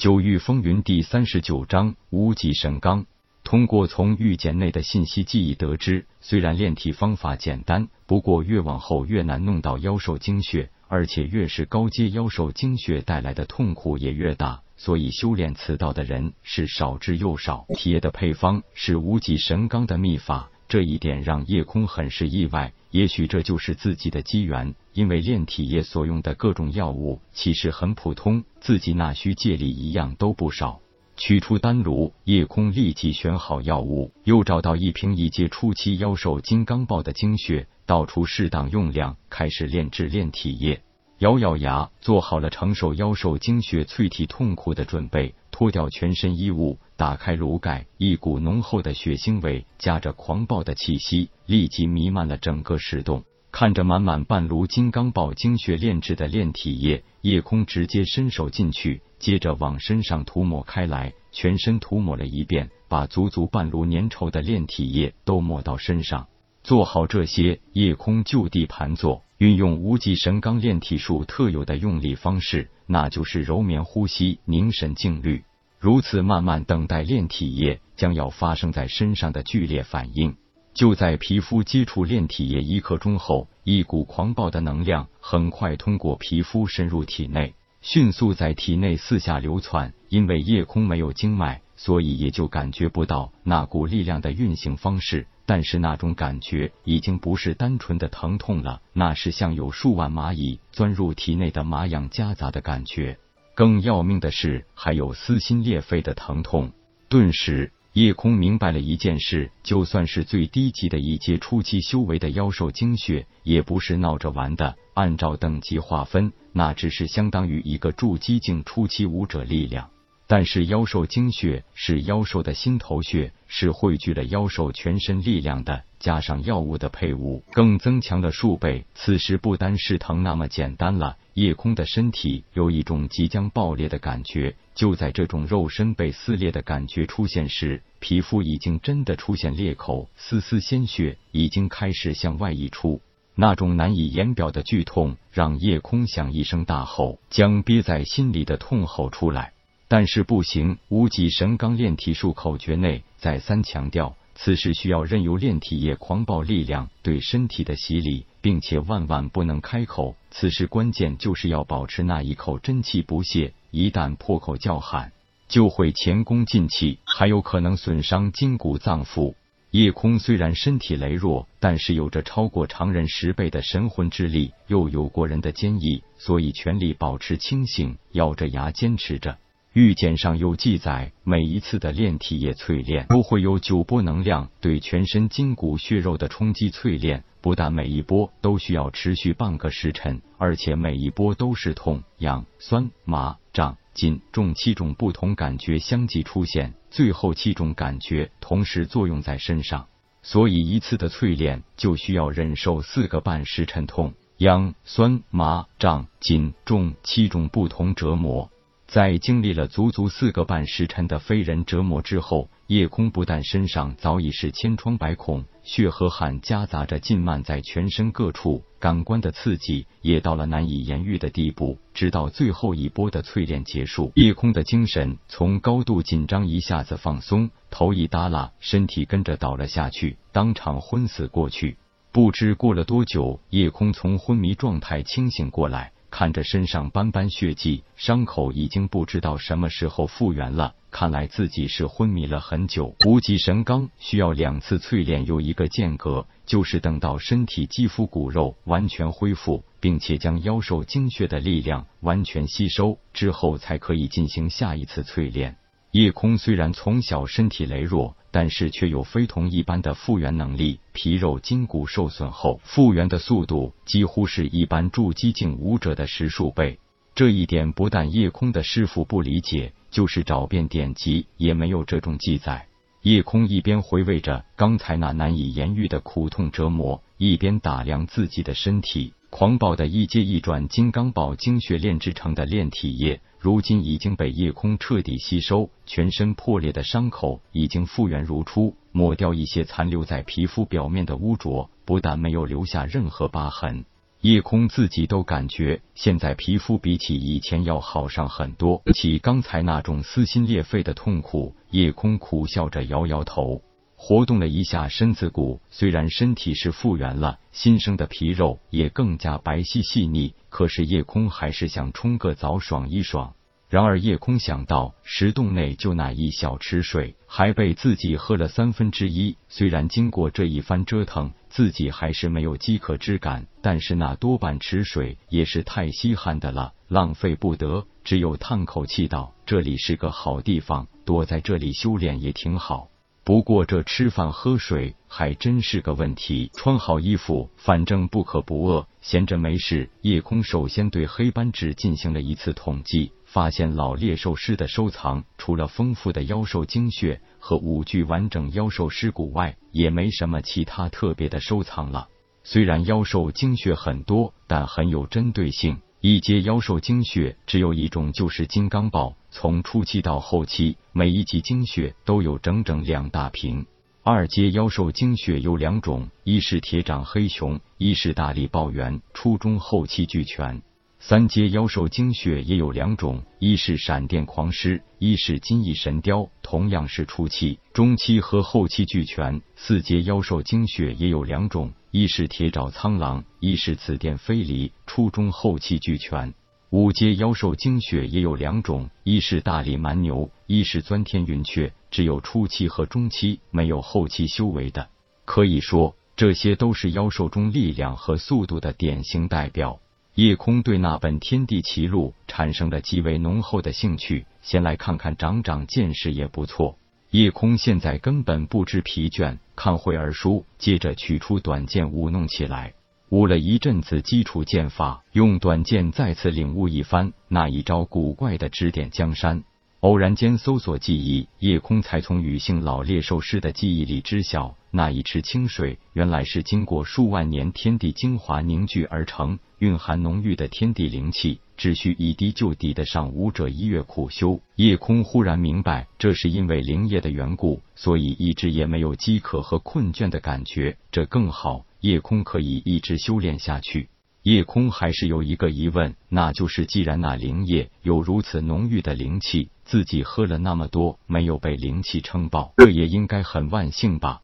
九域风云第三十九章无极神罡。通过从玉简内的信息记忆得知，虽然炼体方法简单，不过越往后越难弄到妖兽精血，而且越是高阶妖兽精血带来的痛苦也越大，所以修炼此道的人是少之又少。铁的配方是无极神罡的秘法。这一点让叶空很是意外，也许这就是自己的机缘，因为炼体液所用的各种药物其实很普通，自己那需借力一样都不少。取出丹炉，叶空立即选好药物，又找到一瓶一阶初期妖兽金刚豹的精血，倒出适当用量，开始炼制炼体液。咬咬牙，做好了承受妖兽精血淬体痛苦的准备。脱掉全身衣物，打开炉盖，一股浓厚的血腥味夹着狂暴的气息，立即弥漫了整个石洞。看着满满半炉金刚宝精血炼制的炼体液，夜空直接伸手进去，接着往身上涂抹开来，全身涂抹了一遍，把足足半炉粘稠的炼体液都抹到身上。做好这些，夜空就地盘坐，运用无极神罡炼体术特有的用力方式，那就是揉绵呼吸，凝神静虑。如此慢慢等待炼体液将要发生在身上的剧烈反应，就在皮肤接触炼体液一刻钟后，一股狂暴的能量很快通过皮肤深入体内，迅速在体内四下流窜。因为夜空没有经脉，所以也就感觉不到那股力量的运行方式。但是那种感觉已经不是单纯的疼痛了，那是像有数万蚂蚁钻入体内的麻痒夹杂的感觉。更要命的是，还有撕心裂肺的疼痛。顿时，夜空明白了一件事：就算是最低级的一阶初期修为的妖兽精血，也不是闹着玩的。按照等级划分，那只是相当于一个筑基境初期武者力量。但是妖兽精血是妖兽的心头血，是汇聚了妖兽全身力量的，加上药物的配伍，更增强了数倍。此时不单是疼那么简单了，夜空的身体有一种即将爆裂的感觉。就在这种肉身被撕裂的感觉出现时，皮肤已经真的出现裂口，丝丝鲜血已经开始向外溢出。那种难以言表的剧痛，让夜空想一声大吼，将憋在心里的痛吼出来。但是不行，无极神罡炼体术口诀内再三强调，此事需要任由炼体液狂暴力量对身体的洗礼，并且万万不能开口。此时关键就是要保持那一口真气不泄，一旦破口叫喊，就会前功尽弃，还有可能损伤筋骨脏腑。夜空虽然身体羸弱，但是有着超过常人十倍的神魂之力，又有过人的坚毅，所以全力保持清醒，咬着牙坚持着。玉简上有记载，每一次的炼体液淬炼都会有九波能量对全身筋骨血肉的冲击淬炼，不但每一波都需要持续半个时辰，而且每一波都是痛、痒、酸、麻、胀、紧、重七种不同感觉相继出现，最后七种感觉同时作用在身上，所以一次的淬炼就需要忍受四个半时辰痛、痒、酸、麻、胀、紧、重七种不同折磨。在经历了足足四个半时辰的非人折磨之后，夜空不但身上早已是千疮百孔，血和汗夹杂着浸漫在全身各处，感官的刺激也到了难以言喻的地步。直到最后一波的淬炼结束，夜空的精神从高度紧张一下子放松，头一耷拉，身体跟着倒了下去，当场昏死过去。不知过了多久，夜空从昏迷状态清醒过来。看着身上斑斑血迹，伤口已经不知道什么时候复原了。看来自己是昏迷了很久。无极神罡需要两次淬炼，有一个间隔，就是等到身体肌肤骨肉完全恢复，并且将妖兽精血的力量完全吸收之后，才可以进行下一次淬炼。夜空虽然从小身体羸弱。但是却有非同一般的复原能力，皮肉筋骨受损后复原的速度几乎是一般筑基境武者的十数倍。这一点不但夜空的师傅不理解，就是找遍典籍也没有这种记载。夜空一边回味着刚才那难以言喻的苦痛折磨，一边打量自己的身体。狂暴的一阶一转金刚宝精血炼制成的炼体液，如今已经被夜空彻底吸收，全身破裂的伤口已经复原如初，抹掉一些残留在皮肤表面的污浊，不但没有留下任何疤痕，夜空自己都感觉现在皮肤比起以前要好上很多，比起刚才那种撕心裂肺的痛苦，夜空苦笑着摇摇头，活动了一下身子骨，虽然身体是复原了，新生的皮肉也更加白皙细腻，可是夜空还是想冲个澡爽一爽。然而夜空想到石洞内就那一小池水，还被自己喝了三分之一。虽然经过这一番折腾，自己还是没有饥渴之感，但是那多半池水也是太稀罕的了，浪费不得。只有叹口气道：“这里是个好地方，躲在这里修炼也挺好。不过这吃饭喝水还真是个问题。穿好衣服，反正不可不饿。闲着没事，夜空首先对黑斑纸进行了一次统计。”发现老猎兽师的收藏，除了丰富的妖兽精血和五具完整妖兽尸骨外，也没什么其他特别的收藏了。虽然妖兽精血很多，但很有针对性。一阶妖兽精血只有一种，就是金刚豹。从初期到后期，每一级精血都有整整两大瓶。二阶妖兽精血有两种，一是铁掌黑熊，一是大力豹猿，初中后期俱全。三阶妖兽精血也有两种，一是闪电狂狮，一是金翼神雕，同样是初期、中期和后期俱全。四阶妖兽精血也有两种，一是铁爪苍狼，一是紫电飞离，初中后期俱全。五阶妖兽精血也有两种，一是大力蛮牛，一是钻天云雀，只有初期和中期，没有后期修为的。可以说，这些都是妖兽中力量和速度的典型代表。夜空对那本《天地奇录》产生了极为浓厚的兴趣，先来看看长长见识也不错。叶空现在根本不知疲倦，看会儿书，接着取出短剑舞弄起来，舞了一阵子基础剑法，用短剑再次领悟一番那一招古怪的指点江山。偶然间搜索记忆，夜空才从女性老猎兽师的记忆里知晓，那一池清水原来是经过数万年天地精华凝聚而成，蕴含浓郁的天地灵气，只需一滴就抵得上武者一月苦修。夜空忽然明白，这是因为灵液的缘故，所以一直也没有饥渴和困倦的感觉，这更好，夜空可以一直修炼下去。夜空还是有一个疑问，那就是既然那灵液有如此浓郁的灵气，自己喝了那么多，没有被灵气撑爆，这也应该很万幸吧？